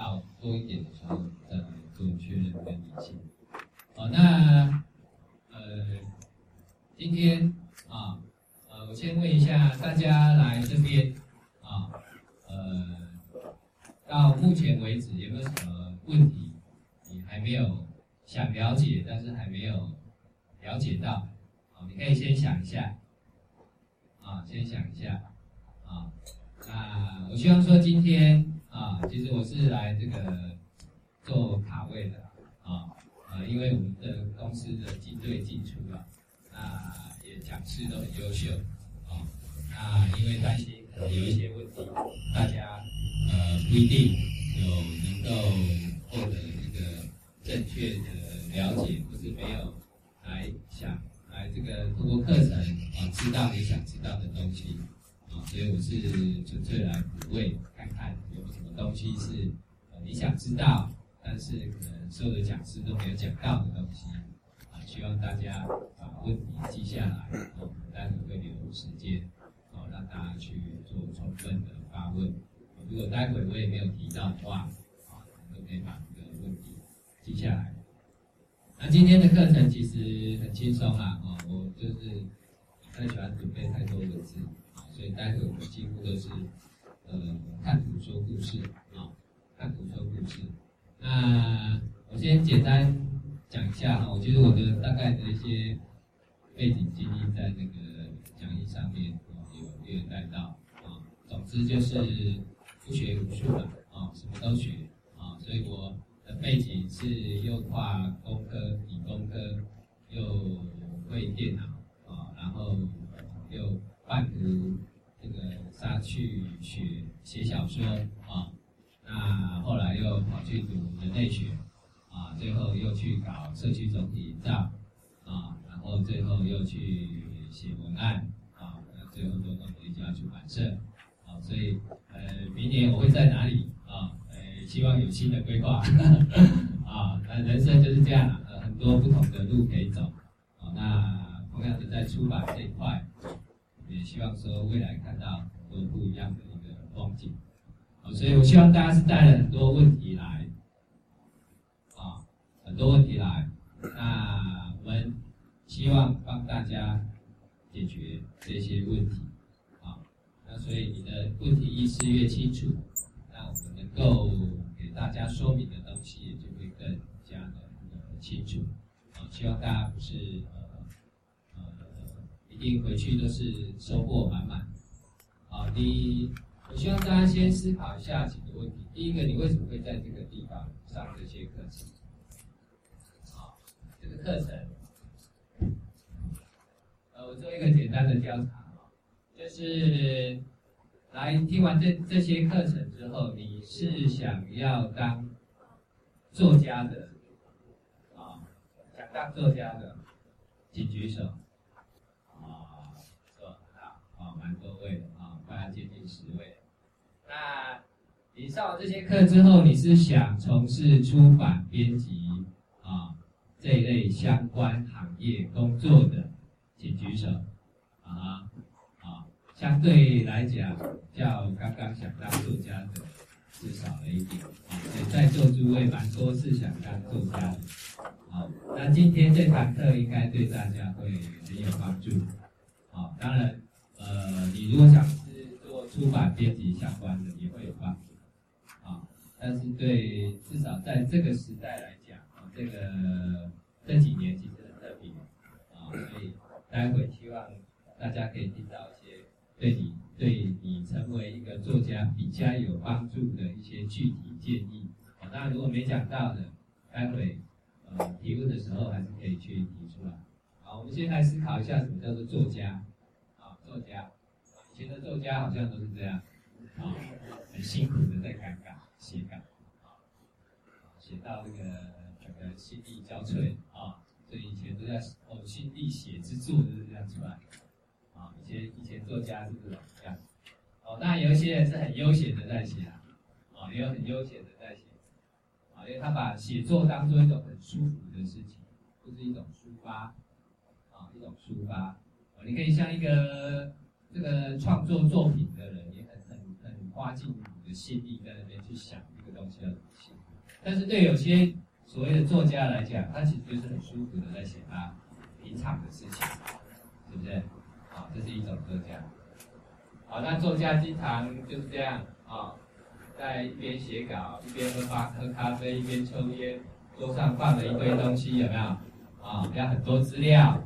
到多一点的时候再来做确认跟理清。好，那呃今天啊呃。我先问一下大家来这边啊，呃，到目前为止有没有什么问题？你还没有想了解，但是还没有了解到，啊，你可以先想一下，啊，先想一下，啊，那我希望说今天啊，其实我是来这个做卡位的，啊，呃，因为我们的公司的进对进出啊，那也讲师都很优秀。啊，那因为担心可能有一些问题，大家呃不一定有能够获得一个正确的了解，或是没有来想来这个通过课程啊知道你想知道的东西啊，所以我是纯粹来补位，看看有什么东西是呃你想知道，但是可能所有的讲师都没有讲到的东西啊，希望大家把问题记下来，我们待会会留时间。哦让大家去做充分的发问。如果待会我也没有提到的话，啊，都可以把这个问题记下来。那今天的课程其实很轻松啦，啊，我就是不太喜欢准备太多文字，所以待会我们几乎都是呃看图说故事，啊，看图说故事。那我先简单讲一下啊，我觉得我的大概的一些背景经历在那个讲义上面。有略带到啊，总之就是不学无术了啊，什么都学啊，所以我的背景是又跨工科、理工科，又会电脑啊，然后又半途这个杀去学写小说啊，那后来又跑去读人类学啊，最后又去搞社区总体营造啊，然后最后又去写文案啊。最后都到了一家出版社，啊，所以呃，明年我会在哪里啊？呃，希望有新的规划，啊，那人生就是这样，呃，很多不同的路可以走，啊，那同样的在出版这一块，也希望说未来看到很多不一样的一个风景，啊，所以我希望大家是带了很多问题来，啊，很多问题来，那我们希望帮大家。解决这些问题，啊，那所以你的问题意识越清楚，那我们能够给大家说明的东西就会更加的清楚，啊，希望大家不是回去都是收获满满，啊，第一，我希望大家先思考一下几个问题，第一个，你为什么会在这个地方上这些课程？好，这个课程。呃我做一个简单的调查，就是来听完这这些课程之后，你是想要当作家的啊？想当作家的，请举手。啊，错，好，啊，蛮多位啊，快要接近十位。那你上完这些课之后，你是想从事出版编辑啊这一类相关行业工作的？请举手，啊啊，相对来讲，较刚刚想当作家的是少了一点，啊，在座诸位蛮多是想当作家的，好，那今天这堂课应该对大家会很有帮助，好，当然，呃，你如果想是做出版编辑相关的，也会有帮助，啊，但是对至少在这个时代来讲，啊，这个这几年其实很特别，啊，所以。待会希望大家可以听到一些对你对你成为一个作家比较有帮助的一些具体建议。啊，当然如果没讲到的，待会呃提问的时候还是可以去提出来。好，我们先来思考一下什么叫做作家。作家，以前的作家好像都是这样，啊，很辛苦的在赶稿写稿，啊，写到这个整个心力交瘁啊。所以以前都在哦，心力写之作就是这样出来。啊，以前以前作家是这种这样。哦，那有一些人是很悠闲的在写啊，啊，也有很悠闲的在写。啊，因为他把写作当做一种很舒服的事情，就是一种抒发，啊，一种抒发。你可以像一个这个创作作品的人，也很很很花尽你的心力在那边去想一个东西要怎么写。但是对有些。所谓的作家来讲，他其实就是很舒服的在写他平常的事情，是不是？好，这是一种作家。好，那作家经常就是这样啊，在一边写稿，一边喝咖喝咖啡，一边抽烟，桌上放了一堆东西，有没有？啊，要很多资料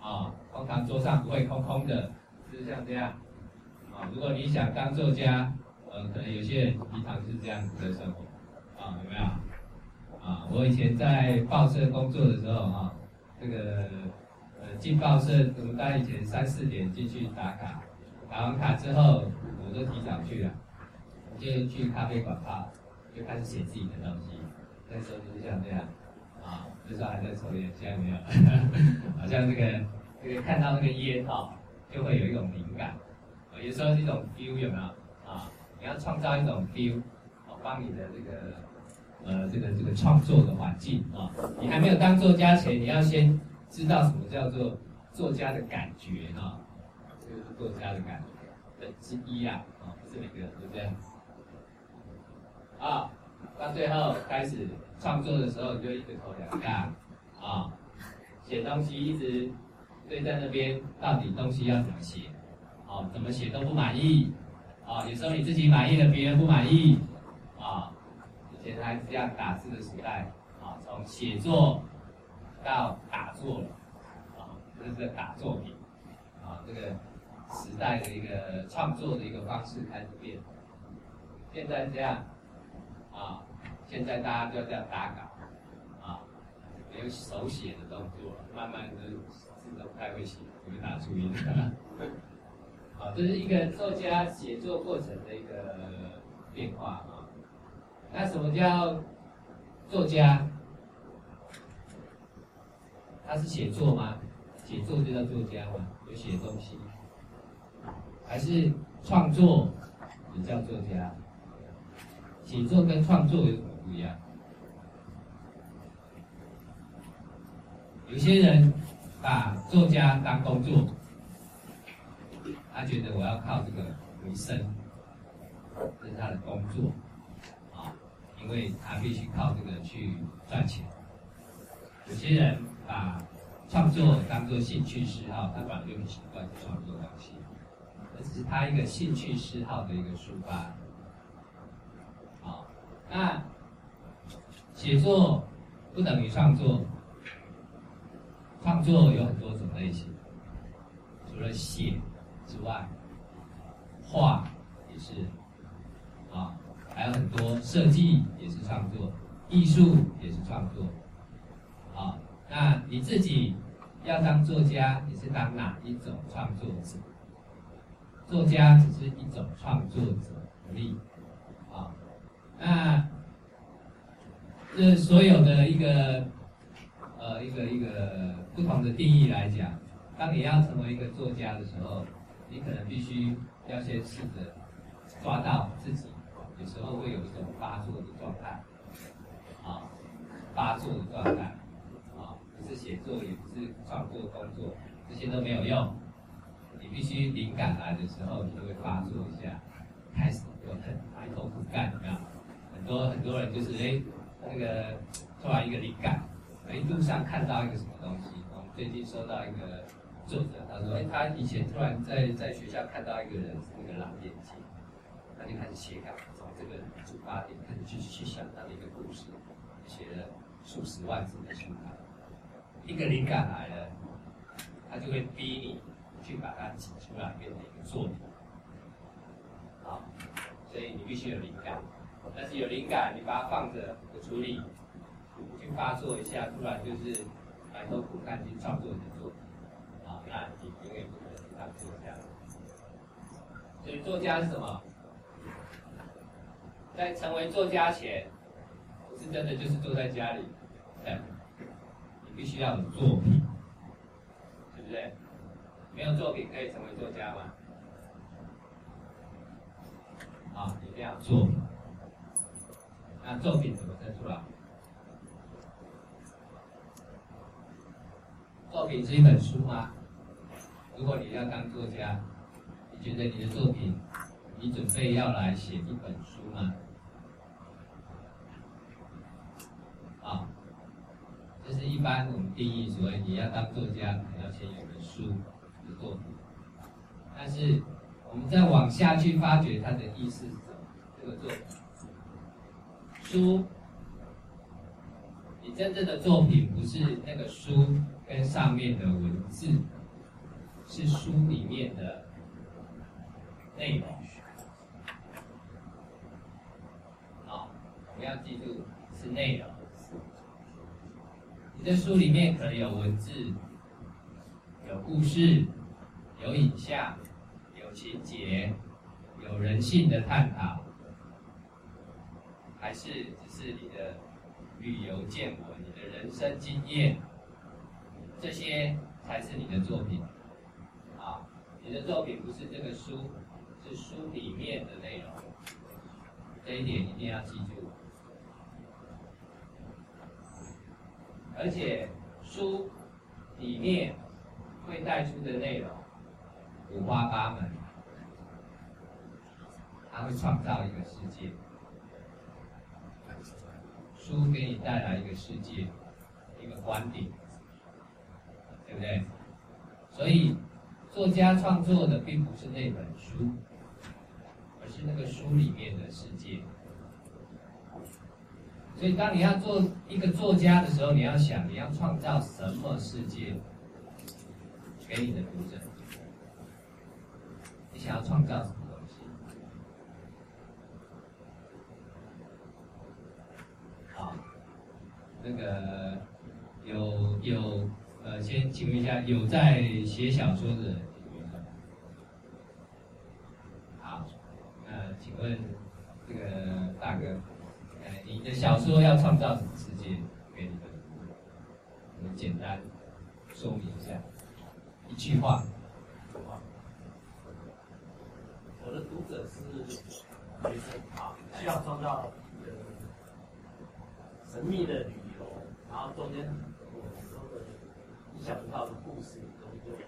啊，通常桌上不会空空的，就是像这样。啊，如果你想当作家，呃，可能有些人平常是这样子的生活，啊，有没有？啊，我以前在报社工作的时候，哈，这个呃进报社，我们大概以前三四点进去打卡，打完卡之后，我都提早去了，就去咖啡馆泡，就开始写自己的东西。那时候就是像这样，啊，那时候还在抽烟，现在没有，好像这个这个看到那个烟哈，就会有一种灵感，有时候是一种 feel 有没有？啊，你要创造一种 feel，哦，帮你的这个。呃，这个这个创作的环境啊，你还没有当作家前，你要先知道什么叫做作家的感觉哈，这个是作家的感觉的之一啊，啊，不是每个人都这样子。啊，到最后开始创作的时候，你就一个头两大啊，写东西一直对在那边，到底东西要怎么写？啊，怎么写都不满意啊，有时候你自己满意了，别人不满意啊。以前还是这样打字的时代，啊，从写作到打作了，啊，这是个打作品，啊，这个时代的一个创作的一个方式开始变。现在这样，啊，现在大家就要这样打稿，啊，没有手写的动作，慢慢的都不太会写，就打注音。好，这是一个作家写作过程的一个变化啊。那什么叫作家？他是写作吗？写作就叫作家吗？有写东西，还是创作也叫作家？写作跟创作有什么不一样？有些人把作家当工作，他觉得我要靠这个为生，这是他的工作。啊因为他必须靠这个去赚钱。有些人把创作当做兴趣嗜好，他本来就很习惯创作东西，这只是他一个兴趣嗜好的一个抒发。好，那写作不等于创作，创作有很多种类型，除了写之外，画也是啊。还有很多设计也是创作，艺术也是创作，啊，那你自己要当作家，你是当哪一种创作者？作家只是一种创作者而已，啊，那这所有的一个呃一个一个不同的定义来讲，当你要成为一个作家的时候，你可能必须要先试着抓到自己。有时候会有一种发作的状态，啊，发作的状态，啊，不是写作，也不是创作工作，这些都没有用。你必须灵感来的时候，你就会发作一下，开始就很埋头苦干，有没有？很多很多人就是哎，那个突然一个灵感，一，路上看到一个什么东西。我们最近收到一个作者，他说，哎，他以前突然在在学校看到一个人是那个蓝眼睛，他就开始写稿。从这个出发点，开始去去想他的一个故事，写了数十万字的书，一个灵感来了，他就会逼你去把它挤出来，变成一个作品。好，所以你必须有灵感，但是有灵感，你把它放着不处理，去发作一下，突然就是埋头苦干去创作你的作品，啊，那你永远不可能当作家。所以作家是什么？在成为作家前，不是真的就是坐在家里，对，你必须要有作品，对不对？没有作品可以成为作家吗？啊，一定要作品。那作品怎么生出来？作品是一本书吗？如果你要当作家，你觉得你的作品，你准备要来写一本书吗？啊，这是一般我们定义，所谓你要当作家，你要先有本书的作品。但是我们再往下去发掘它的意思是什么？这个作品，书，你真正的作品不是那个书跟上面的文字，是书里面的内容。好，我们要记住是内容。你的书里面可能有文字，有故事，有影像，有情节，有人性的探讨，还是只是你的旅游见闻、你的人生经验，这些才是你的作品。啊，你的作品不是这个书，是书里面的内容，这一点一定要记住。而且书里面会带出的内容五花八门，它会创造一个世界。书给你带来一个世界，一个观点，对不对？所以作家创作的并不是那本书，而是那个书里面的世界。所以，当你要做一个作家的时候，你要想你要创造什么世界给你的读者？你想要创造什么东西？好，那个有有呃，先请问一下，有在写小说的？好，那请问这个大哥。呃你的小说要创造什么世界给你的读者？我们简单说明一下，一句话。我的读者是学生啊，需要创造一个神秘的，然后中间有很多的意想不到的故事，有一个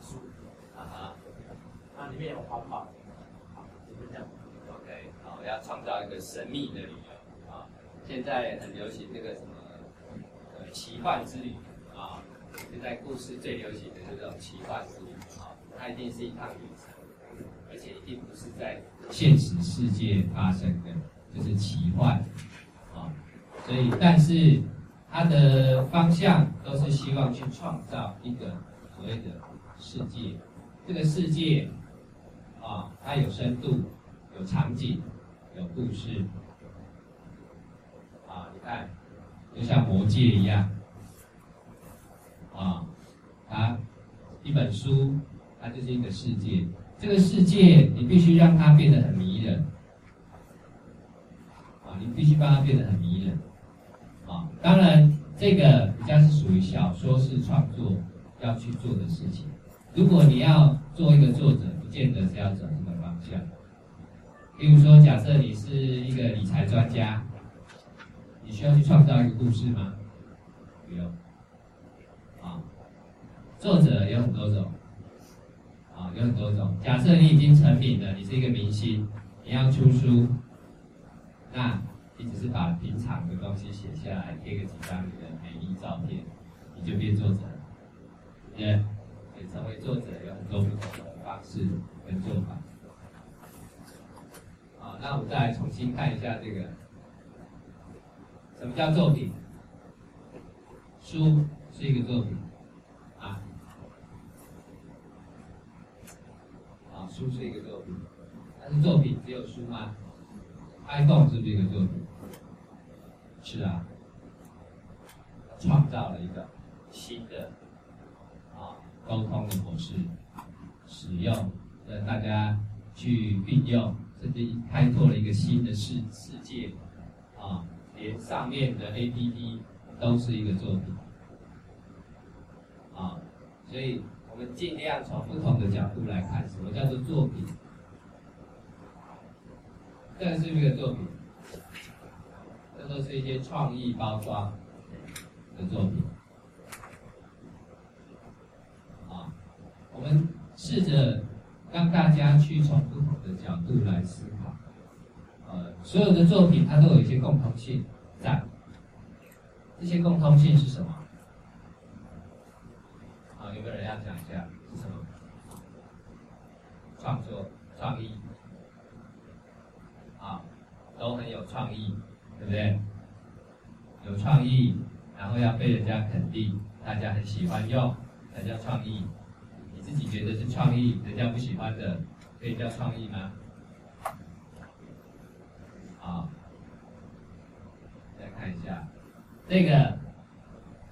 书啊哈，那里面有环保，好，就这样。OK，好，要创造一个神秘的旅游啊。现在很流行这个什么呃奇幻之旅啊，现在故事最流行的这种奇幻之旅啊，它一定是一趟旅程，而且一定不是在现实世界发生的，就是奇幻啊。所以，但是它的方向都是希望去创造一个所谓的世界，这个世界啊，它有深度、有场景、有故事。啊，你看，就像魔戒一样，啊，它一本书，它就是一个世界。这个世界你必须让它变得很迷人，啊，你必须把它变得很迷人，啊，当然这个比较是属于小说式创作要去做的事情。如果你要做一个作者，不见得是要走这个方向。比如说，假设你是一个理财专家。你需要去创造一个故事吗？不用。啊，作者有很多种，啊，有很多种。假设你已经成名了，你是一个明星，你要出书，那你只是把平常的东西写下来，贴个几张你的美丽照片，你就变作者了。对，对，成为作者有很多不同的方式跟做法。啊，那我们再来重新看一下这个。什么叫作品？书是一个作品，啊，书是一个作品，但是作品只有书吗？iPhone 是不是一个作品？是啊，创造了一个新的啊沟通的模式，使用让大家去运用，甚至开拓了一个新的世世界啊，连上面的 APP 都是一个作品啊，所以。我们尽量从不同的角度来看，什么叫做作品？这是一个作品？这都是一些创意包装的作品。啊，我们试着让大家去从不同的角度来思考。呃，所有的作品它都有一些共同性在，这些共通性是什么？有没有人要讲一下是什么？创作、创意，啊，都很有创意，对不对？有创意，然后要被人家肯定，大家很喜欢用，才叫创意。你自己觉得是创意，人家不喜欢的，可以叫创意吗？好，再看一下，这个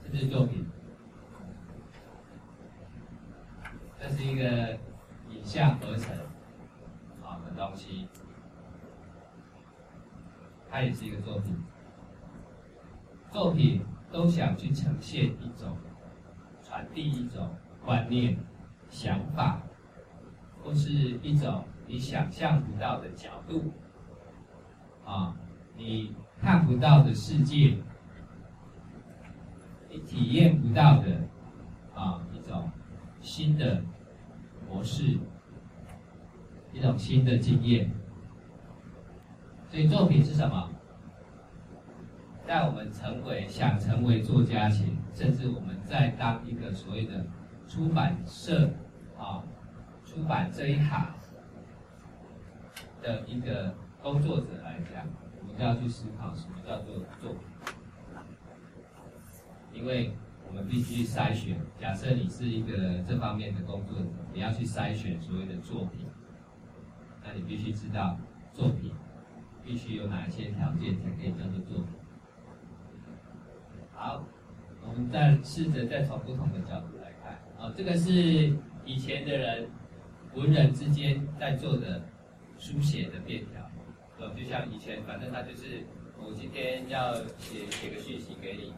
是不是作品？这是一个影像合成好的东西，它也是一个作品。作品都想去呈现一种、传递一种观念、想法，或是一种你想象不到的角度，啊，你看不到的世界，你体验不到的啊一种。新的模式，一种新的经验。所以作品是什么？在我们成为想成为作家前，甚至我们在当一个所谓的出版社啊，出版这一行的一个工作者来讲，我们就要去思考什么叫做作品，因为。我们必须筛选。假设你是一个这方面的工作者，你要去筛选所谓的作品，那你必须知道作品必须有哪些条件才可以叫做作品。好，我们再试着再从不同的角度来看。啊，这个是以前的人文人之间在做的书写的便条。呃，就像以前，反正他就是我今天要写写个讯息给你。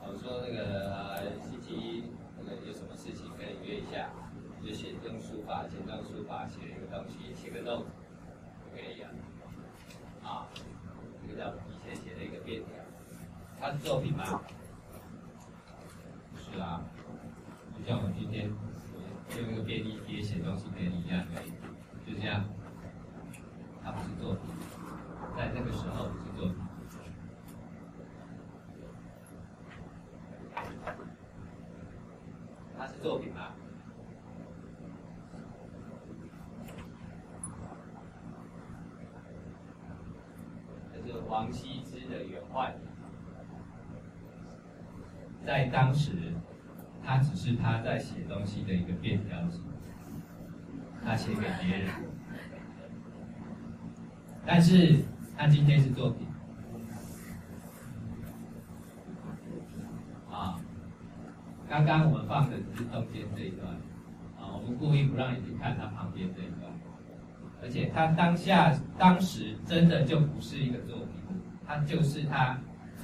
我说那个呃星期一那个有什么事情跟你约一下，就写用书法，简单书法写一个东西，写个 note 就可以了。啊，这个叫以前写的一个便条，它是作品吗？是啊，就像我们今天用一个便利贴写东西给你一样，就这样，它不是作品，在那个时候不是作品。它是作品吗？这是王羲之的原画，在当时，他只是他在写东西的一个便条纸，他写给别人，但是他今天是作品。刚刚我们放的只是中间这一段，啊，我们故意不让你去看它旁边这一段，而且它当下当时真的就不是一个作品，它就是他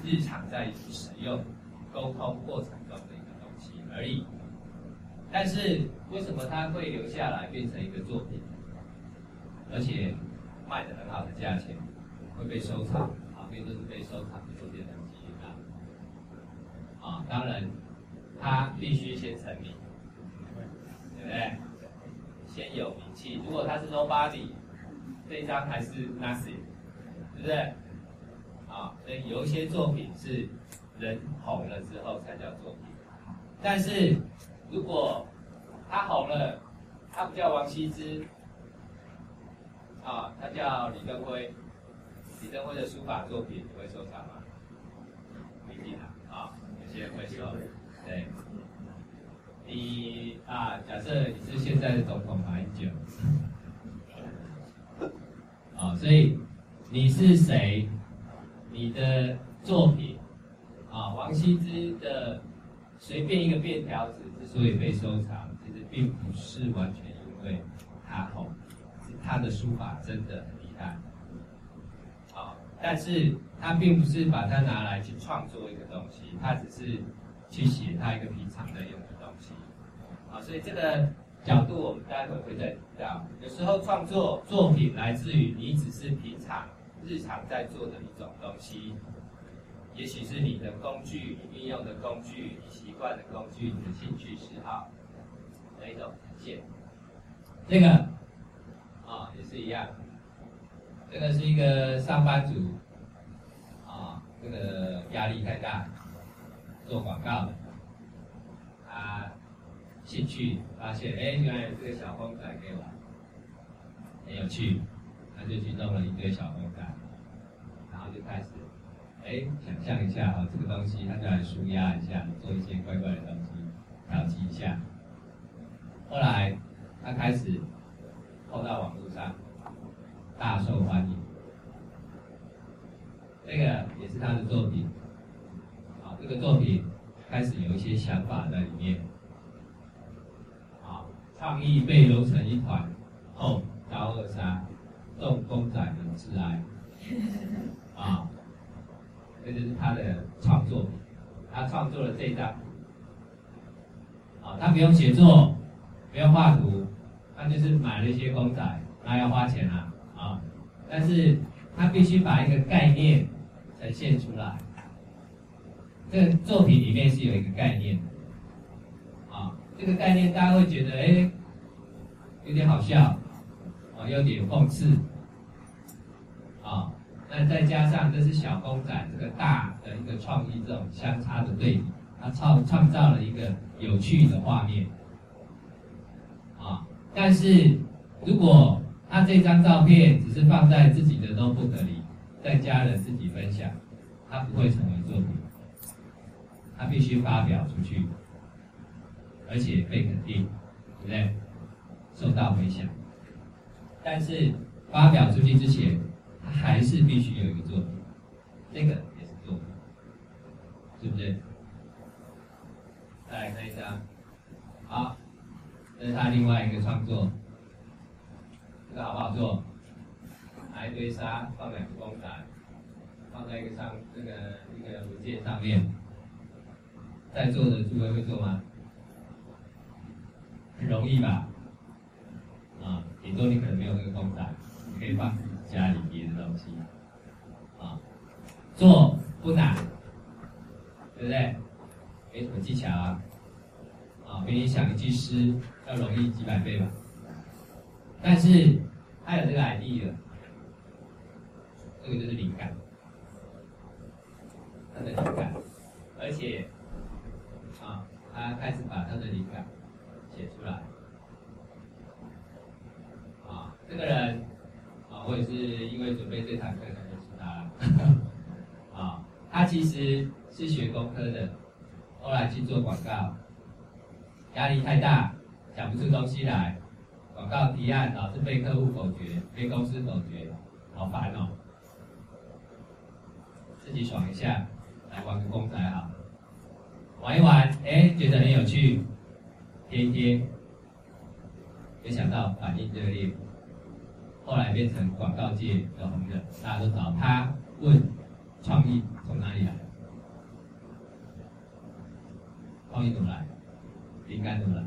日常在使用沟通过程中的一个东西而已。但是为什么它会留下来变成一个作品，而且卖的很好的价钱，会被收藏，旁边都是被收藏的这些东西啊，啊，当然。他必须先成名，对不对？先有名气。如果他是 nobody，这张还是 nothing，对不对？啊，所以有一些作品是人红了之后才叫作品。但是如果他红了，他不叫王羲之，啊，他叫李登辉。李登辉的书法作品你会收藏吗？不一定啊，啊有些人会收。对，你啊，假设你是现在的总统马英九，啊，所以你是谁？你的作品啊，王羲之的随便一个便条纸之所以被收藏，其实并不是完全因为他红，是他的书法真的很厉害。啊，但是他并不是把它拿来去创作一个东西，他只是去写他一个平常在用的东西。啊，所以这个角度我们待会会再提到。有时候创作作品来自于你只是平常。日常在做的一种东西，也许是你的工具，你运用的工具，你习惯的工具，你的兴趣嗜好的一种呈现。这个啊、哦、也是一样，这个是一个上班族啊，这个压力太大，做广告的，他兴趣发现，哎，原来有这个小公仔可以玩，很有趣。他就去弄了一堆小公仔，然后就开始，哎，想象一下啊，这个东西，他就来舒压一下，做一些怪怪的东西，调剂一下。后来他开始放到网络上，大受欢迎。这个也是他的作品，啊，这个作品开始有一些想法在里面，啊，创意被揉成一团后遭扼杀。动公仔的致哀，啊，这就是他的创作。他创作了这张，啊，他不用写作，不用画图，他就是买了一些公仔，那要花钱啊，啊，但是他必须把一个概念呈现出来。这个作品里面是有一个概念的，啊，这个概念大家会觉得，哎，有点好笑。有点讽刺，啊，那再加上这是小公仔，这个大的一个创意，这种相差的对比，它创创造了一个有趣的画面，啊，但是如果他这张照片只是放在自己的 notebook 里，在家人自己分享，他不会成为作品，他必须发表出去，而且被肯定，对不对？受到回响。但是发表出去之前，他还是必须有一个作品，这个也是作品，是不是？再来看一下，好，这是他另外一个创作，这个好不好做？拿一堆沙，放两个公仔，放在一个上这个一个文件上面，在座的诸位会做吗？很容易吧？啊，你说你可能没有那个公仔，你可以放家里别的东西，啊，做不难，对不对？没什么技巧啊，啊，比你想一句诗要容易几百倍吧。但是他有这个 idea，这个就是灵感，他的灵感，而且啊，他开始把他的灵感写出来。这个人啊，我也是因为准备这堂课才认识他 啊。他其实是学工科的，后来去做广告，压力太大，讲不出东西来，广告提案老是被客户否决，被公司否决，好烦哦。自己爽一下，来玩个公仔好，玩一玩，哎，觉得很有趣，贴一贴，没想到反应热烈。后来变成广告界的红人，大家都找他问创意从哪里来？创意怎么来？灵感怎么来？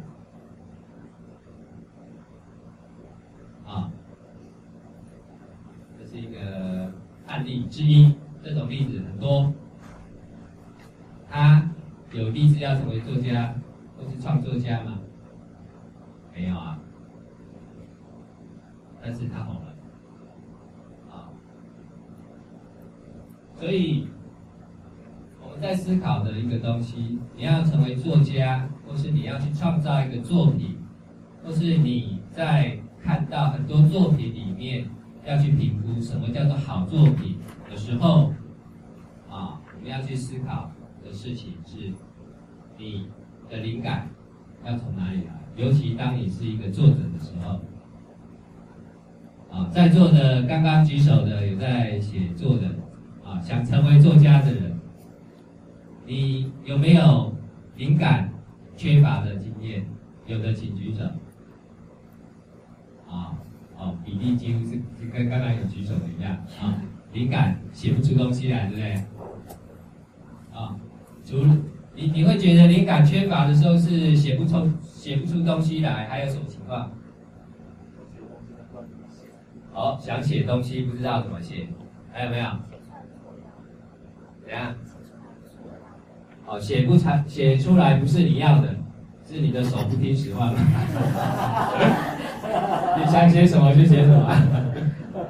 啊，这是一个案例之一，这种例子很多。他有立志要成为作家或是创作家吗？没有啊。但是他红了，啊，所以我们在思考的一个东西，你要成为作家，或是你要去创造一个作品，或是你在看到很多作品里面要去评估什么叫做好作品的时候，啊，我们要去思考的事情是，你的灵感要从哪里来？尤其当你是一个作者的时候。啊，在座的刚刚举手的有在写作的，啊，想成为作家的人，你有没有灵感缺乏的经验？有的请举手。啊，哦，比例几乎是跟刚刚有举手的一样啊，灵感写不出东西来，对不对？啊，除你你会觉得灵感缺乏的时候是写不出写不出东西来，还有什么情况？好，想写东西不知道怎么写，还有没有？怎样？哦，写不出写出来不是你要的，是你的手不听使唤了？你想写什么就写什么。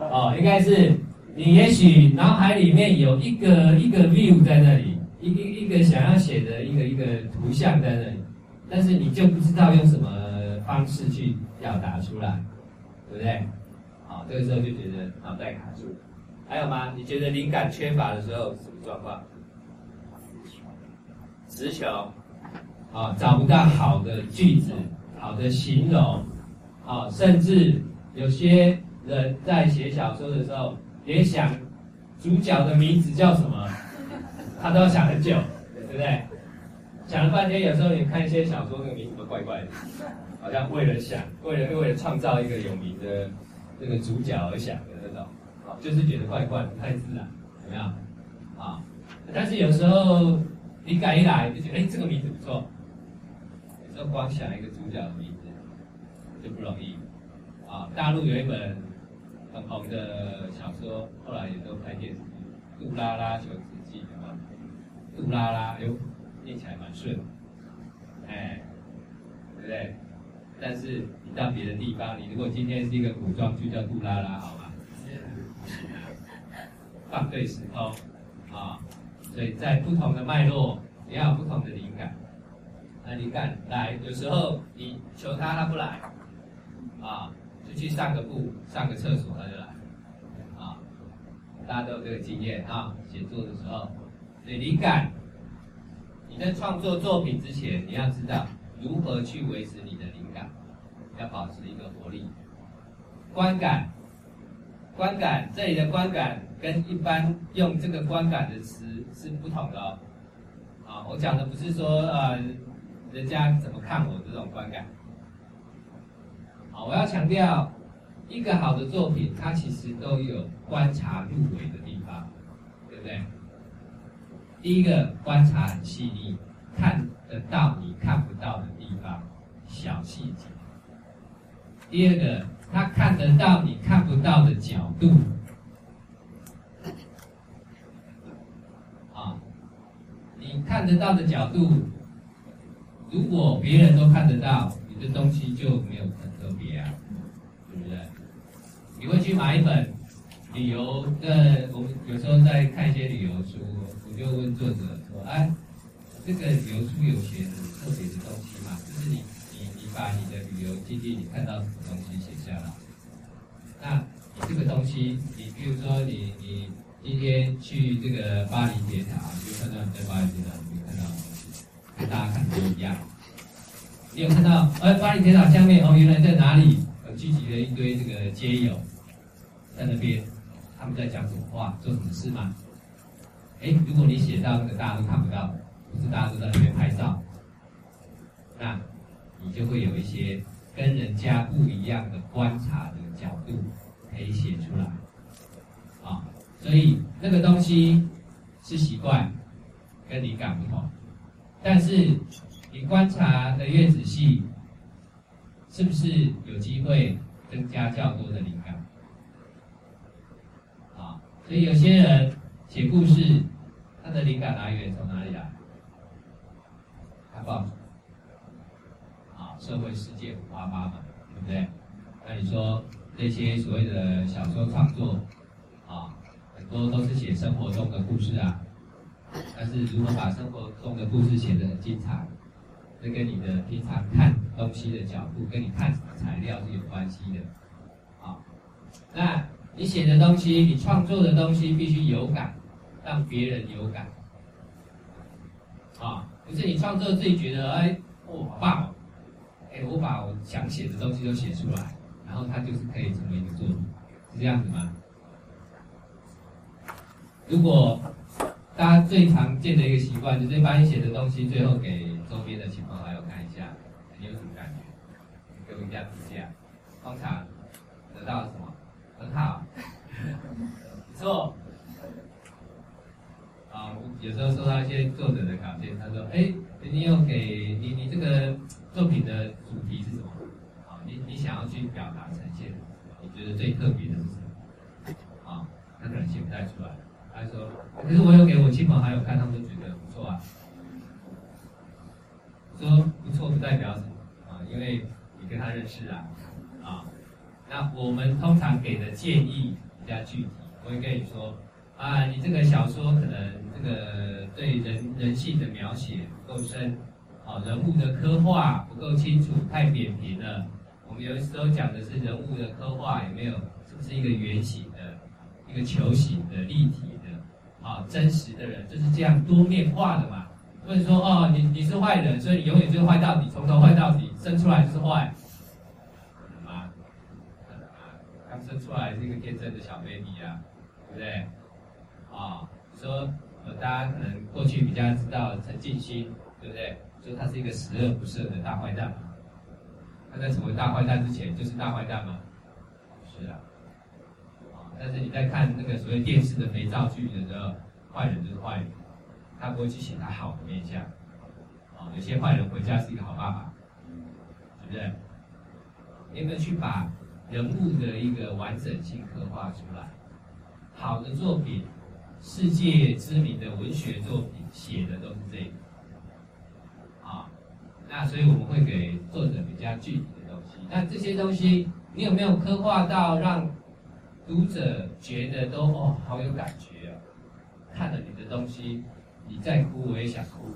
哦，应该是你也许脑海里面有一个一个 view 在那里，一个一个想要写的一个一个图像在那里，但是你就不知道用什么方式去表达出来，对不对？好，这个时候就觉得脑袋卡住。还有吗？你觉得灵感缺乏的时候什么状况？词穷。啊，找不到好的句子，好的形容。啊，甚至有些人在写小说的时候，连想主角的名字叫什么，他都要想很久，对不对？想了半天，有时候你看一些小说，那个名字都怪怪的，好像为了想，为了为了创造一个有名的。这个主角而想的那种，就是觉得怪怪，不太自然，怎么样？啊，但是有时候灵感一来，就觉得哎，这个名字不错。有时候光想一个主角的名字就不容易。啊，大陆有一本很红的小说，后来也都拍电视剧，《杜拉拉求职记》啊，杜拉拉，哟，念起来蛮顺，哎，对不对？但是你到别的地方，你如果今天是一个古装剧叫杜拉拉，好吗？放对时空啊，所以在不同的脉络，也要有不同的灵感。那灵感来，有时候你求他，他不来，啊，就去上个步，上个厕所他就来，啊，大家都有这个经验啊，写作的时候，所以灵感，你在创作作品之前，你要知道如何去维持你的灵感。要保持一个活力，观感，观感，这里的观感跟一般用这个观感的词是不同的。啊，我讲的不是说呃，人家怎么看我这种观感。好，我要强调，一个好的作品，它其实都有观察入微的地方，对不对？第一个观察很细腻，看得到你看不到的地方，小细节。第二个，他看得到你看不到的角度，啊，你看得到的角度，如果别人都看得到，你的东西就没有很特别啊，对不对？你会去买一本旅游的，我们有时候在看一些旅游书，我就问作者说：“哎，这个旅游书有写很特别的东西吗？就是你。”你，你把你的旅游经历，你看到什么东西写下来？那你这个东西，你比如说你你今天去这个巴黎铁塔，就看到你在巴黎铁塔里面看到，跟大家看的都一样。你有看到，哎，巴黎铁塔下面哦，原来在哪里？呃，聚集了一堆这个街友在那边，他们在讲什么话，做什么事吗？哎，如果你写到那个大家都看不到，不是大家都在那边拍照，那。你就会有一些跟人家不一样的观察的角度可以写出来，所以那个东西是习惯跟灵感不同，但是你观察的越仔细，是不是有机会增加较多的灵感？啊，所以有些人写故事，他的灵感来源从哪里来？看报纸。社会世界五花八门，对不对？那你说这些所谓的小说创作啊，很多都是写生活中的故事啊。但是如何把生活中的故事写得很精彩，这跟你的平常看东西的角度，跟你看什么材料是有关系的。啊，那你写的东西，你创作的东西必须有感，让别人有感。啊，不是你创作自己觉得哎，哦，好棒哦。哎，我把我想写的东西都写出来，然后它就是可以成为一个作品，是这样子吗？如果大家最常见的一个习惯，就是把你写的东西最后给周边的亲朋好友看一下，你有什么感觉？给我一下评价。通常得到什么？很好，不错。啊，有时候收到一些作者的稿件，他说：“哎，你有给你你这个作品的主题是什么？啊，你你想要去表达呈现，你觉得最特别的是什么？啊，他可能写不太出来。”他说：“可是我有给我亲朋好友看，他们都觉得不错啊。说不错不代表什么啊，因为你跟他认识啊，啊，那我们通常给的建议比较具体，我会跟你说啊，你这个小说可能这个对人人性的描写不够深，啊，人物的刻画不够清楚，太扁平了。我们有时候讲的是人物的刻画有没有，是不是一个圆形的，一个球形的，立体？”啊，真实的人就是这样多面化的嘛。或者说，哦，你你是坏人，所以你永远就坏到底，从头坏到底，生出来就是坏，可能吗？刚生出来是一个天真的小 baby 啊，对不对？啊，说呃，大家可能过去比较知道陈进兴，对不对？说他是一个十恶不赦的大坏蛋。他在成为大坏蛋之前就是大坏蛋吗？是啊。但是你在看那个所谓电视的肥皂剧的时候，坏人就是坏人，他不会去写他好的面相。啊，有些坏人回家是一个好爸爸，对不对？你有没有去把人物的一个完整性刻画出来？好的作品，世界知名的文学作品写的都是这个。啊，那所以我们会给作者比较具体的东西。那这些东西，你有没有刻画到让？读者觉得都哦好有感觉啊，看了你的东西，你再哭我也想哭，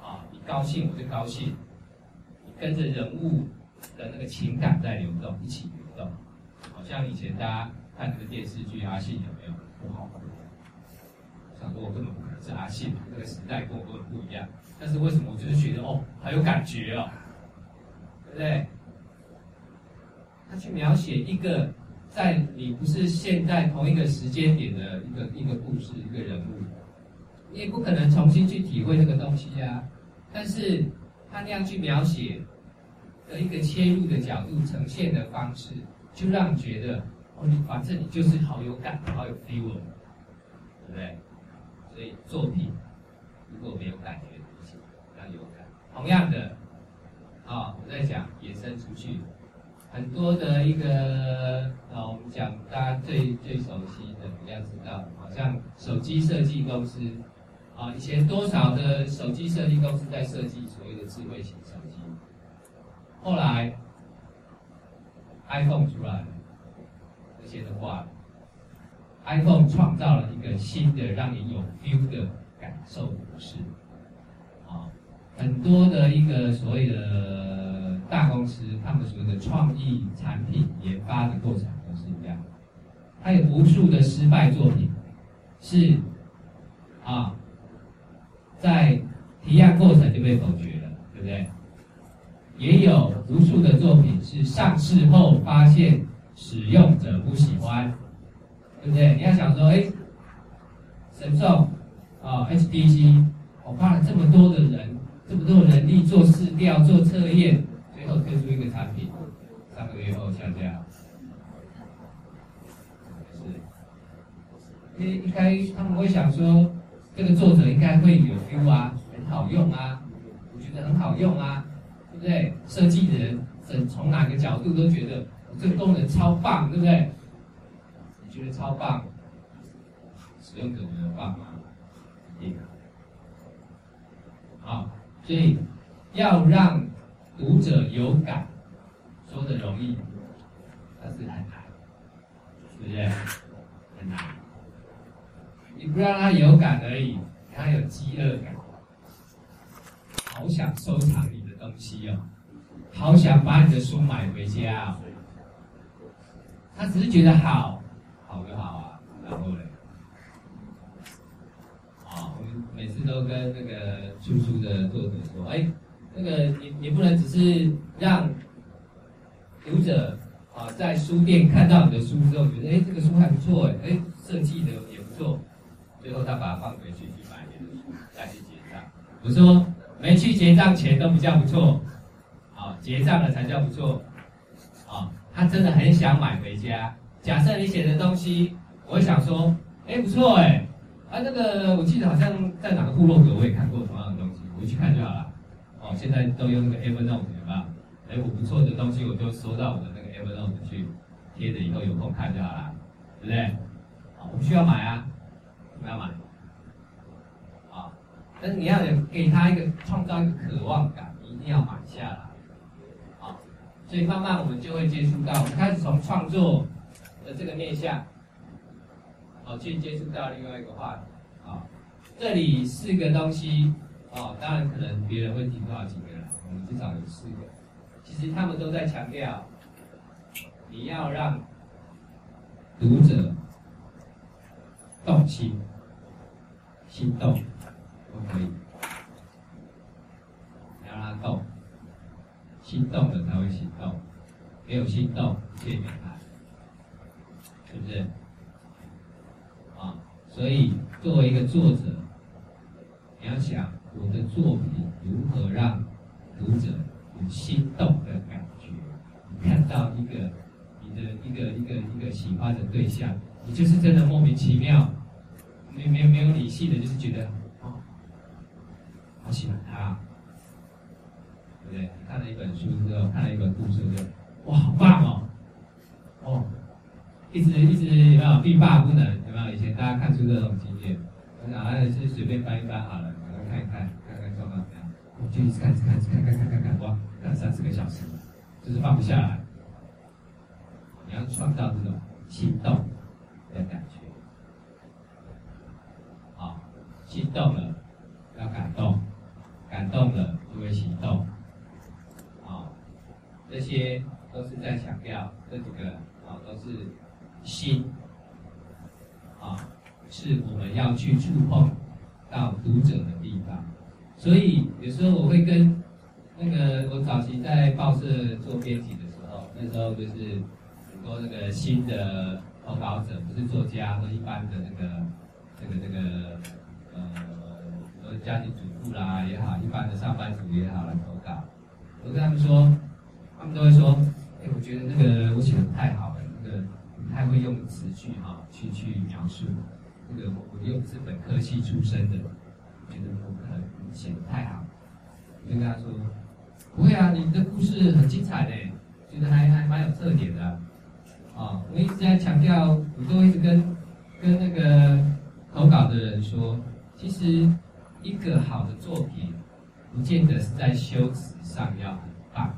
啊，你高兴我就高兴，你跟着人物的那个情感在流动，一起流动，好像以前大家看那个电视剧《阿信》有没有？不好哭，想说我根本不可能是阿信，那个时代跟我根本不一样，但是为什么我就是觉得哦好有感觉哦，对不对？他去描写一个。在你不是现在同一个时间点的一个一个故事一个人物，你也不可能重新去体会那个东西、啊。但是他那样去描写的一个切入的角度、呈现的方式，就让你觉得哦，你反正你就是好有感、好有 feel，对不对？所以作品如果没有感觉的东西，要有感。同样的，啊、我在讲延伸出去。很多的一个讲大家最最熟悉的，比较知道，好像手机设计公司啊，以前多少的手机设计公司在设计所谓的智慧型手机，后来 iPhone 出来了，这些的话，iPhone 创造了一个新的让你有 feel 的感受模式，啊，很多的一个所谓的。大公司他们所谓的创意产品研发的过程，还有无数的失败作品，是啊，在提案过程就被否决了，对不对？也有无数的作品是上市后发现使用者不喜欢，对不对？你要想说，哎，神送啊，HTC，我花了这么多的人，这么多人力做试调、做测验。最后推出一个产品，三个月后下架。是，因为应该他们会想说，这个作者应该会有 feel 啊，很好用啊，我觉得很好用啊，对不对？设计的人从从哪个角度都觉得这个功能超棒，对不对？你觉得超棒，使用者觉得棒吗？一个。好，所以要让。读者有感，说的容易，但是很难，是不是？很难。你不让他有感而已，他有饥饿感，好想收藏你的东西哦，好想把你的书买回家。他只是觉得好，好就好啊，然后呢？啊，我每次都跟那个出书的作者说，哎。那个你你不能只是让读者啊在书店看到你的书之后，觉得哎，这个书还不错哎，哎，要把它放回去去买别的书再去结账。我说没去结账前都不叫不错，好，结账了才叫不错。啊，他真的很想买回家。假设你写的东西，我想说，哎，不错哎，啊，那个我记得好像在哪个部落格我也看过同样的东西，回去看就好了。哦，现在都用那个 Evernote 有没有？哎，我不错的东西我就收到我的那个 Evernote 去贴着，以后有空看就好了，对不对？啊，我不需要买啊，不要买。啊，但是你要给他一个创造一个渴望感，一定要买下来。啊，所以慢慢我们就会接触到，我们开始从创作的这个面向，哦，去接触到另外一个话题。啊，这里四个东西，哦，当然可能别人会提多少几个人，我们至少有四个。其实他们都在强调，你要让读者动心、心动都可以，你要让他动，心动了才会行动，没有心动不见原来，是不是？啊，所以作为一个作者，你要想我的作品如何让读者有。心动的感觉，看到一个你的一个一个一个喜欢的对象，你就是真的莫名其妙，没没没有理性的，就是觉得哦，好喜欢他，对不对？看了一本书之后，看了一本故事之后，哇，好棒哦，哦，一直一直有没有欲罢不能？有没有？以前大家看书这种经验，我想还是随便翻一翻好了，我们看一看，看看状况怎么样，我就一直看，一直看，看，看看看看，哇！两三四个小时，就是放不下来。你要创造这种心动对不对，好，心动了要感动，感动了就会行动，好，这些都是在强调这几个啊，都是心，啊，是我们要去触碰到读者的地方。所以有时候我会跟。那个我早期在报社做编辑的时候，那时候就是很多那个新的投稿者，不是作家，都一般的那个这个这个家庭主妇啦也好，一般的上班族也好来投稿。我跟他们说，他们都会说，哎，我觉得那个我写的太好了，那个不太会用词句哈，去去描述。那个我我又不是本科系出身的，觉得我可能写的太好，我就跟他说。不会啊，你的故事很精彩嘞，觉得还还蛮有特点的，啊，我一直在强调，我都一直跟跟那个投稿的人说，其实一个好的作品，不见得是在修辞上要很棒，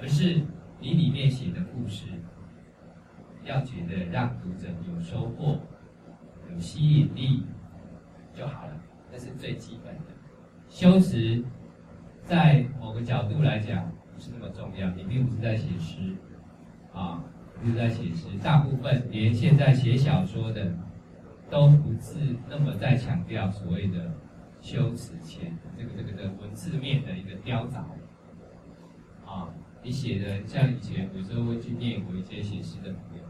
而是你里面写的故事，要觉得让读者有收获、有吸引力就好了，这是最基本的，修辞。在某个角度来讲，不是那么重要。你并不是在写诗，啊，不是在写诗。大部分连现在写小说的，都不是那么在强调所谓的修辞前这个这个的文字面的一个雕凿。啊，你写的像以前有时候会去念过一些写诗的朋友，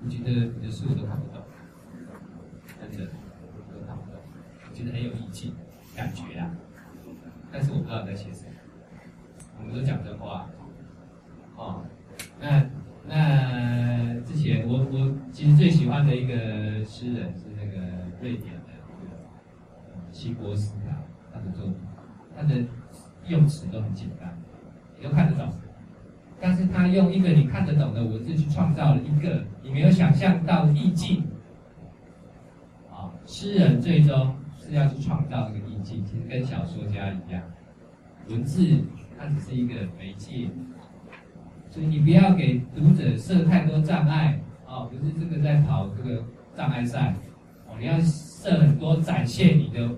我觉得你的书都看不懂，真的都看不懂，我觉得很有意境，感觉啊。但是我不知道你在写什么，我们都讲真话，哦，那那之前我我其实最喜欢的一个诗人瑞典的那个齐柏斯啊，他的作品，他的用词都很简单，你都看得懂，但是他用一个你看得懂的文字去创造了一个你没有想象到的意境，啊，诗人最终。是要去创造这个意境，其实跟小说家一样，文字它只是一个媒介，所以你不要给读者设太多障碍哦，不是这个在跑这个障碍赛，你要设很多展现你的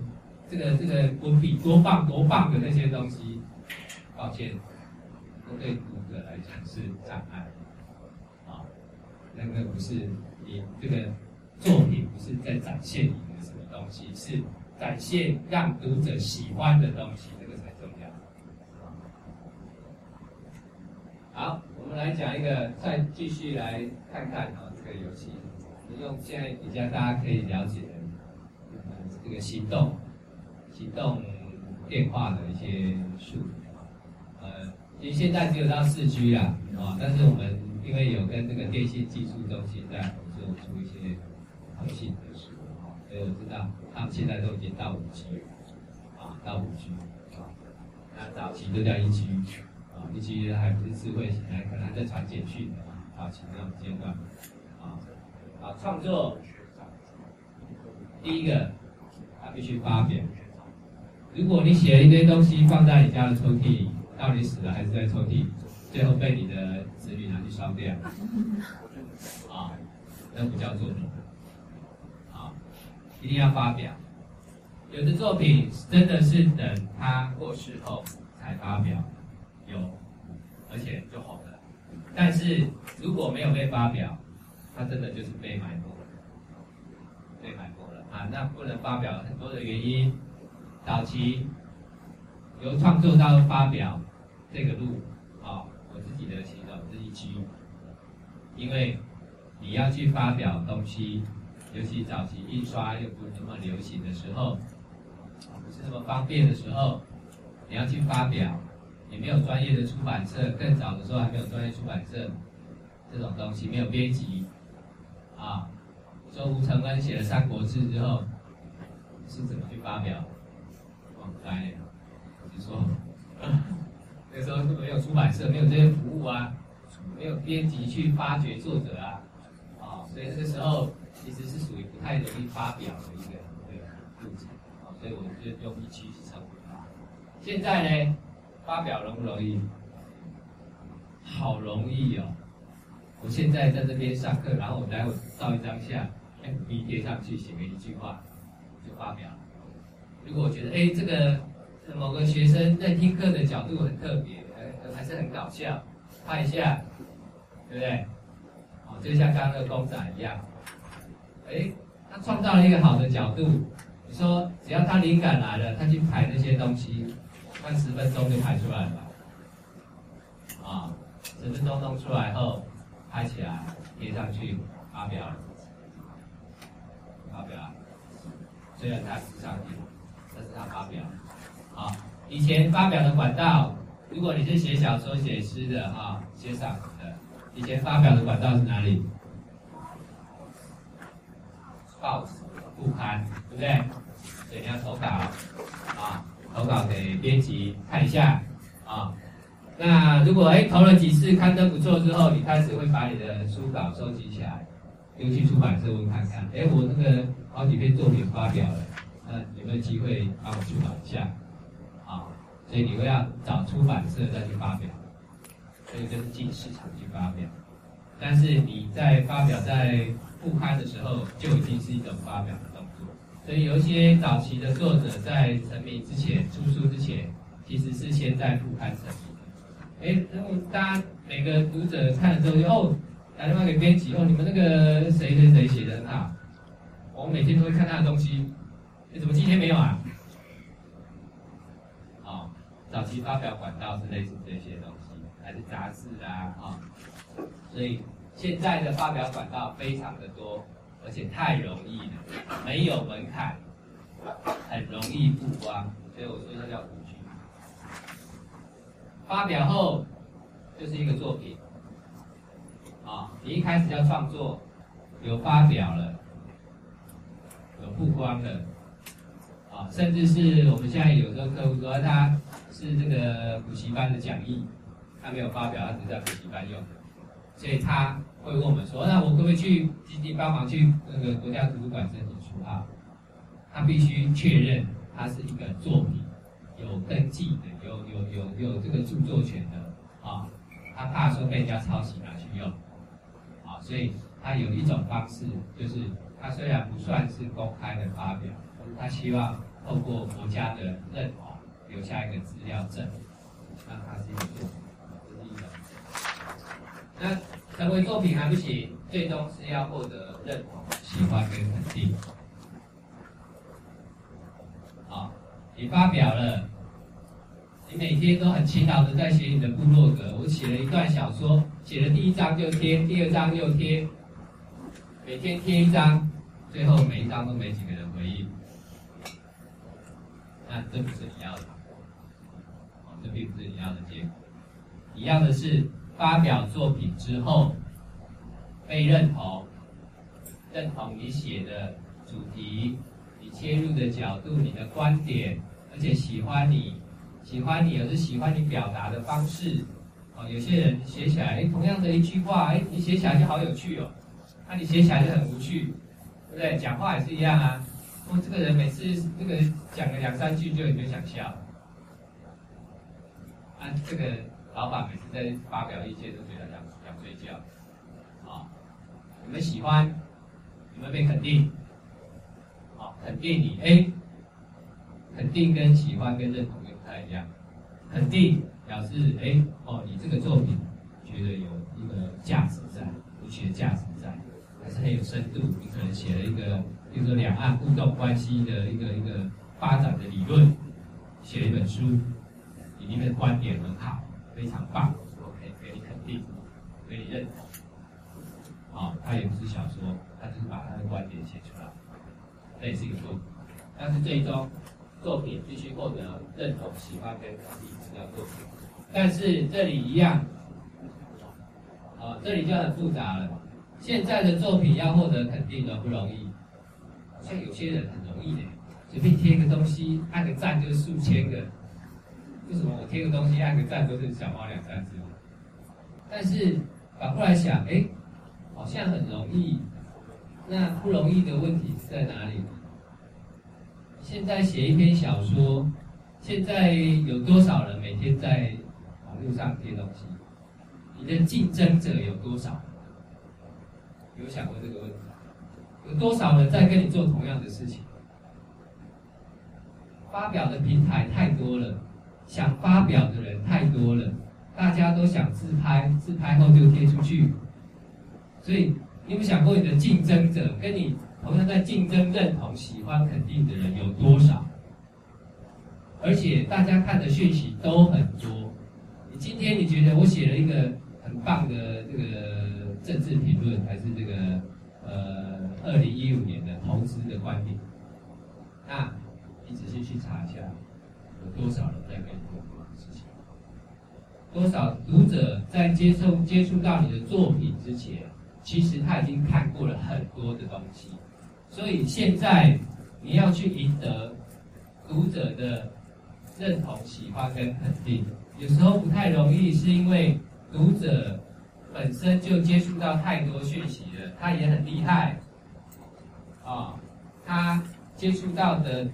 这个这个文笔多棒多棒的那些东西，抱歉，都对读者来讲是障碍啊，那个不是你这个作品不是在展现你的什么东西是。展现让读者喜欢的东西，这个才重要。好，我们来来讲一个，再继续来看看啊，这个游戏，用现在比较大家可以了解的，呃，这个行动，行动电话的一些术语，呃，其实现在只有到四 G 啊，啊，但是我们因为有跟这个电信技术中心在合作出一些通信的术语，啊，所以我知道他们现在都已经到五 G，啊，到五 G，啊，那早期都叫一 G。啊，一 G 还不是智慧型，还可能还在传简讯的啊，前那种阶段，啊，啊，创作，第一个，他必须发表。如果你写了一堆东西放在你家的抽屉，到底死了还是在抽屉，最后被你的子女拿去烧掉，啊，那不叫作品，啊，一定要发表。有的作品真的是等他过世后才发表。有，而且就红了。但是如果没有被发表，它真的就是被埋没了，被埋没了啊！那不能发表很多的原因。早期由创作到发表这个路啊，我自己的形容是一 G，因为你要去发表东西，尤其早期印刷又不是那么流行的时候，不是那么方便的时候，你要去发表。也没有专业的出版社，更早的时候还没有专业出版社这种东西，没有编辑啊。说吴承恩写了《三国志》之后，是怎么去发表？网开，就说 那时候是没有出版社，没有这些服务啊，没有编辑去发掘作者啊，啊，所以那个时候其实是属于不太容易发表的一个一个路程啊，所以我就用一期去称呼它。现在呢？发表容不容易？好容易哦！我现在在这边上课，然后我待会照一张相，FB 贴上去，写了一句话，就发表。如果我觉得哎，这个某个学生在听课的角度很特别，哎，还是很搞笑，拍一下，对不对？哦，就像刚刚那个公仔一样，哎，他创造了一个好的角度。你说，只要他灵感来了，他去排那些东西。看十分钟就拍出来了，啊，十分钟弄出来后，拍起来贴上去发表，发表，虽然他不上去，但是他发表，啊，以前发表的管道，如果你是写小说、写诗的啊，写散文的，以前发表的管道是哪里？报纸、副刊，对不对？所以你要投稿，啊。投稿给编辑看一下啊。那如果哎投了几次刊登不错之后，你开始会把你的书稿收集起来，丢去出版社问看看。哎，我那个好几篇作品发表了，那有没有机会帮我出版一下？啊，所以你会要找出版社再去发表，所以就是进市场去发表。但是你在发表在副刊的时候，就已经是一种发表的动作。所以有一些早期的作者在成名之前、出书之前，其实是先在副刊成名。哎，然后大家每个读者看了之后就哦，打电话给编辑哦，你们那个谁谁谁写的很好，我每天都会看他的东西，你怎么今天没有啊？哦，早期发表管道是类似这些东西，还是杂志啊啊、哦？所以现在的发表管道非常的多。而且太容易了，没有门槛，很容易曝光，所以我说它叫五 G。发表后就是一个作品，啊，你一开始要创作，有发表了，有曝光了，啊，甚至是我们现在有时候客户说他是这个补习班的讲义，他没有发表，他只是在补习班用。所以他会问我们说：“那我可不可以去积极帮忙去那个国家图书馆申请书号？”他必须确认他是一个作品，有登记的，有有有有这个著作权的啊。他怕说被人家抄袭拿去用啊，所以他有一种方式，就是他虽然不算是公开的发表，他希望透过国家的认同，留下一个资料证，让他是一个作品。那成为作品还不行，最终是要获得认同、喜欢跟肯定。好，你发表了，你每天都很勤劳的在写你的部落格，我写了一段小说，写了第一章就贴，第二章又贴，每天贴一张，最后每一张都没几个人回应。那这不是你要的，哦，这并不是你要的结果。一样的是发表作品之后被认同，认同你写的主题，你切入的角度，你的观点，而且喜欢你。喜欢你，而是喜欢你表达的方式。哦，有些人写起来，哎，同样的一句话，哎，你写起来就好有趣哦。那、你写起来就很无趣，对不对？讲话也是一样啊。哦，这个人每次这个讲个两三句就你就想笑。啊，这个老板每次在发表意见都觉得想想睡觉。啊、你们喜欢，你们被肯定。啊、肯定你，哎，肯定跟喜欢跟认同又不太。一样，肯定表示哎哦，你这个作品觉得有一个价值在，文学价值在，还是很有深度。你可能写了一个，比如说两岸互动关系的一个一个发展的理论，写了一本书，你里面的观点很好，非常棒，OK，给你肯定，给你认同。啊、哦，他也不是小说，他就是把他的观点写出来，这也是一个作品，但是最终。作品必须获得认同、喜欢跟肯定才叫作品。但是这里一样，啊，这里就很复杂了。现在的作品要获得肯定容不容易？像有些人很容易的，随便贴个东西，按个赞就是数千个。为什么我贴个东西按个赞都是小猫两三只？但是反过来想，哎，好像很容易。那不容易的问题是在哪里？现在写一篇小说，现在有多少人每天在网络上贴东西？你的竞争者有多少？有想过这个问题？有多少人在跟你做同样的事情？发表的平台太多了，想发表的人太多了，大家都想自拍，自拍后就贴出去。所以，你有没有想过你的竞争者跟你？同样在竞争、认同、喜欢、肯定的人有多少？而且大家看的讯息都很多。你今天你觉得我写了一个很棒的这个政治评论，还是这个呃二零一五年的投资的观点？那你仔细去查一下，有多少人在跟你做这样的事情？多少读者在接受接触到你的作品之前，其实他已经看过了很多的东西。所以现在你要去赢得读者的认同、喜欢跟肯定，有时候不太容易，是因为读者本身就接触到太多讯息了，他也很厉害啊，他接触到的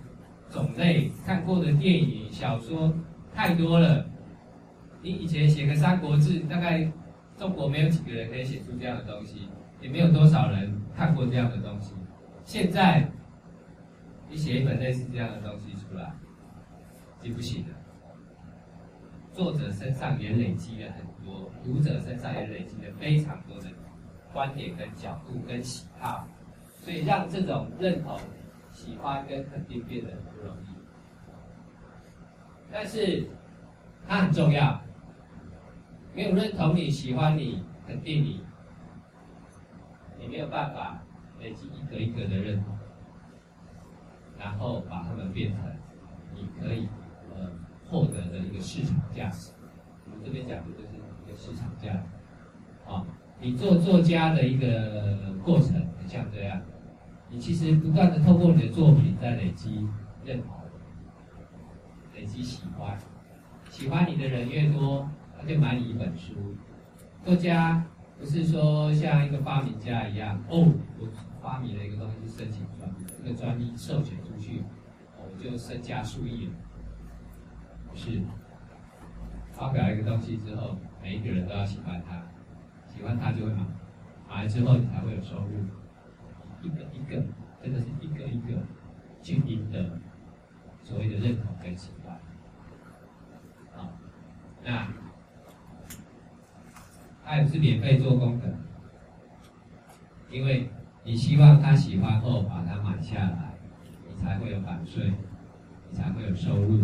种类、看过的电影、小说太多了。你以前写个《三国志》，大概中国没有几个人可以写出这样的东西，也没有多少人看过这样的东西。现在，你写一本类似这样的东西出来，就不行了。作者身上也累积了很多，读者身上也累积了非常多的观点跟角度跟喜好，所以让这种认同、喜欢跟肯定变得很不容易。但是，它很重要。没有认同你、喜欢你、肯定你，你没有办法。累积一个一个的认同，然后把它们变成你可以呃获得的一个市场价值。我们这边讲的就是一个市场价值。啊，你做作家的一个过程很像这样，你其实不断的透过你的作品在累积认同，累积喜欢，喜欢你的人越多，他就买你一本书。作家不是说像一个发明家一样哦，我。发明了一个东西，申请专利，这个专利授权出去，我就身价数亿了。是，发表一个东西之后，每一个人都要喜欢它，喜欢它就会买，买了之后你才会有收入。一个一个，真的是一个一个去赢得所谓的认同跟喜欢。好，那它也不是免费做功德，因为。你希望他喜欢后把它买下来，你才会有版税，你才会有收入，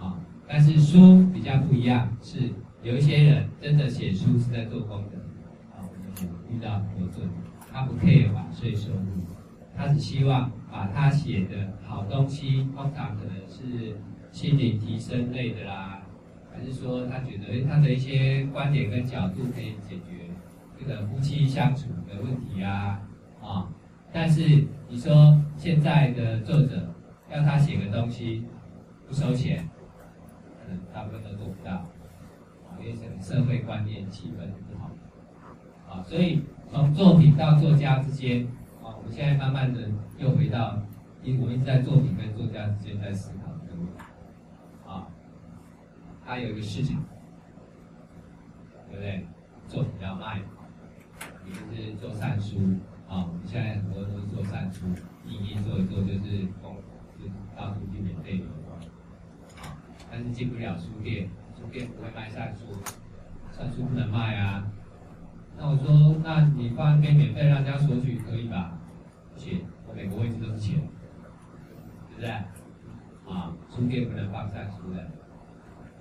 啊！但是书比较不一样，是有一些人真的写书是在做功德，啊，我们遇到很多作者，他不 care 版税收入，他只希望把他写的好东西，通常可能是心灵提升类的啦，还是说他觉得他的一些观点跟角度可以解决这个夫妻相处的问题啊，啊，但是你说现在的作者要他写个东西不收钱，可能大部分都做不到。因为整个社会观念气氛不好，啊，所以从作品到作家之间，啊，我们现在慢慢的又回到，因为我们一直在作品跟作家之间在思考这个问题，啊，它有一个市场，对不对？作品要卖，也就是做善书，啊，我们现在很多都是做善书，印一做一做就是公，就是到处去免费流，啊，但是进不了书店。书店不会卖善书，善书不能卖啊。那我说，那你放那边免费让人家索取可以吧？不行，我每个位置都是钱，对不对？啊，书店不能放善书的，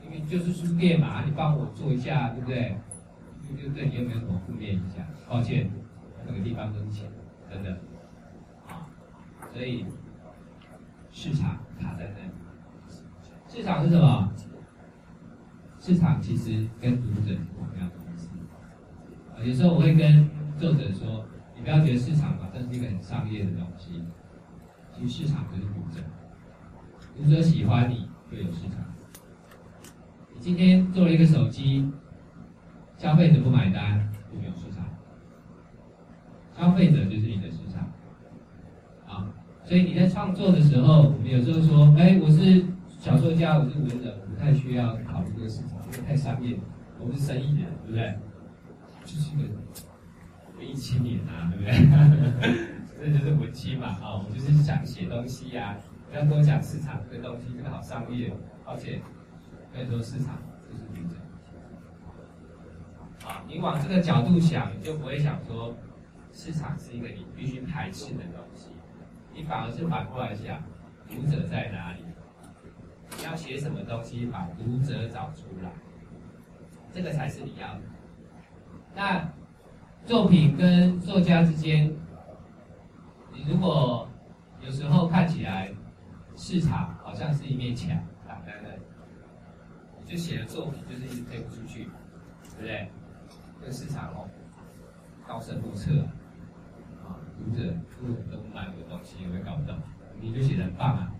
因为就是书店嘛，你帮我做一下，对不对？就对你有没有什么负面影响。抱歉，那个地方都是钱，真的。啊，所以市场卡在那里。市场是什么？市场其实跟读者是同样的意思。有时候我会跟作者说，你不要觉得市场嘛，这是一个很商业的东西。其实市场就是读者，读者喜欢你就有市场。你今天做了一个手机，消费者不买单就没有市场。消费者就是你的市场。啊，所以你在创作的时候，我们有时候说，哎，我是小说家，我是文人，我不太需要考虑这个市场。因为太商业，我们是生意人，对不对？就是一个文艺青年啊，对不对？这就是文青嘛，啊、我们就是想写东西呀、啊，不要跟我讲市场这个东西，这个好商业，而且可以说市场就是读者。啊，你往这个角度想，你就不会想说市场是一个你必须排斥的东西，你反而是反过来想，读者在哪里？你要写什么东西，把读者找出来，这个才是你要的。那作品跟作家之间，你如果有时候看起来市场好像是一面墙挡在那里，你就写的作品就是一直推不出去，对不对？这个市场哦，高深莫测啊，读者根本都不买我的东西，我也搞不懂，你就写的很棒啊。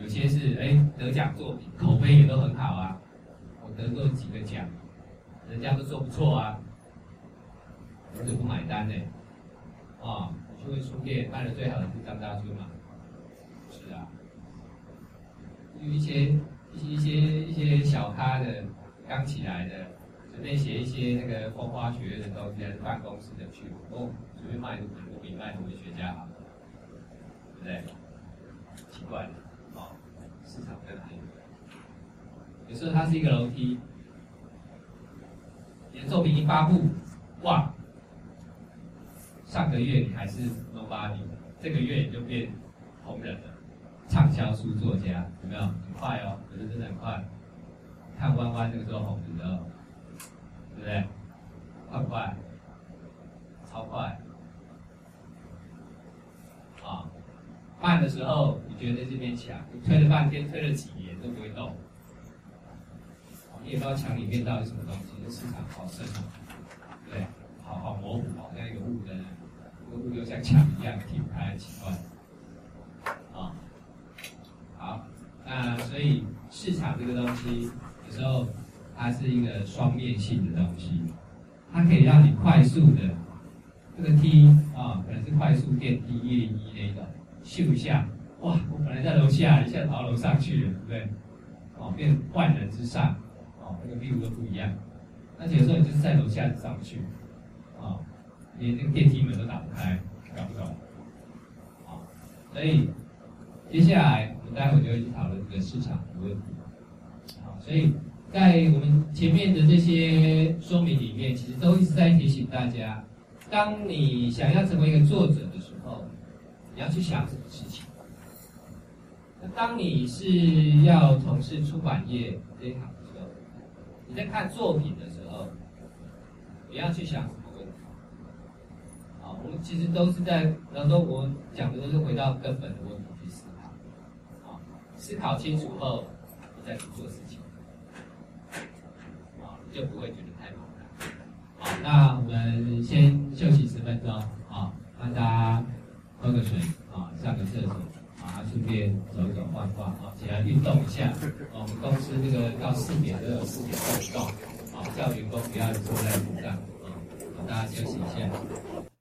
有些是哎得奖作品，口碑也都很好啊。我得过几个奖，人家都说不错啊，我就不买单呢。啊，就会书店卖的最好的是张大春嘛？是啊。有一些一些一些一些小咖的刚起来的，随便写一些那个风花雪月的东西，在办公室的去，哦，随便卖都比卖文学家好，对不对？奇怪。市场在哪里？有时候它是一个楼梯，你的作品一发布，哇，上个月你还是 nobody，这个月你就变红人了，畅销书作家，有没有？很快哦，可是真的很快。看弯弯那个时候红的时候，对不对？快快？超快。啊，慢的时候。你觉得这边墙，你推了半天，推了几年都不会动。你也不知道墙里面到底什么东西，这市场好深啊，对，好好模糊，好像一个雾的，这个雾又像墙一样挺开，奇怪。啊，好，那所以市场这个东西，它是一个双面性的东西，它可以让你快速的这个梯啊，可能是快速电梯、一零一那种，秀一下。哇！我本来在楼下，一下跑楼上去了，对不对？哦，变万人之上，哦，那个 view 都不一样。那有时候你就是在楼下上不去，啊，连那个电梯门都打不开，搞不懂。啊，所以接下来我们待会就会去讨论这个市场的问题。好，所以在我们前面的这些说明里面，其实都一直在提醒大家：当你想要成为一个作者的时候，你要去想什么事情？当你是要从事出版业这一行的时候，你在看作品的时候，不要去想什么问题。啊，我们其实都是在，比方说我们讲的都是回到根本的问题去思考。啊，思考清楚后，你再去做事情。就不会觉得太麻烦。好，那我们先休息十分钟，啊，让大家喝个水，啊，上个厕所。啊，顺便走走、晃晃，啊，起来运动一下。我们公司这个到四点都有四点运动，啊，叫员工不要坐在椅子上，啊，大家休息一下。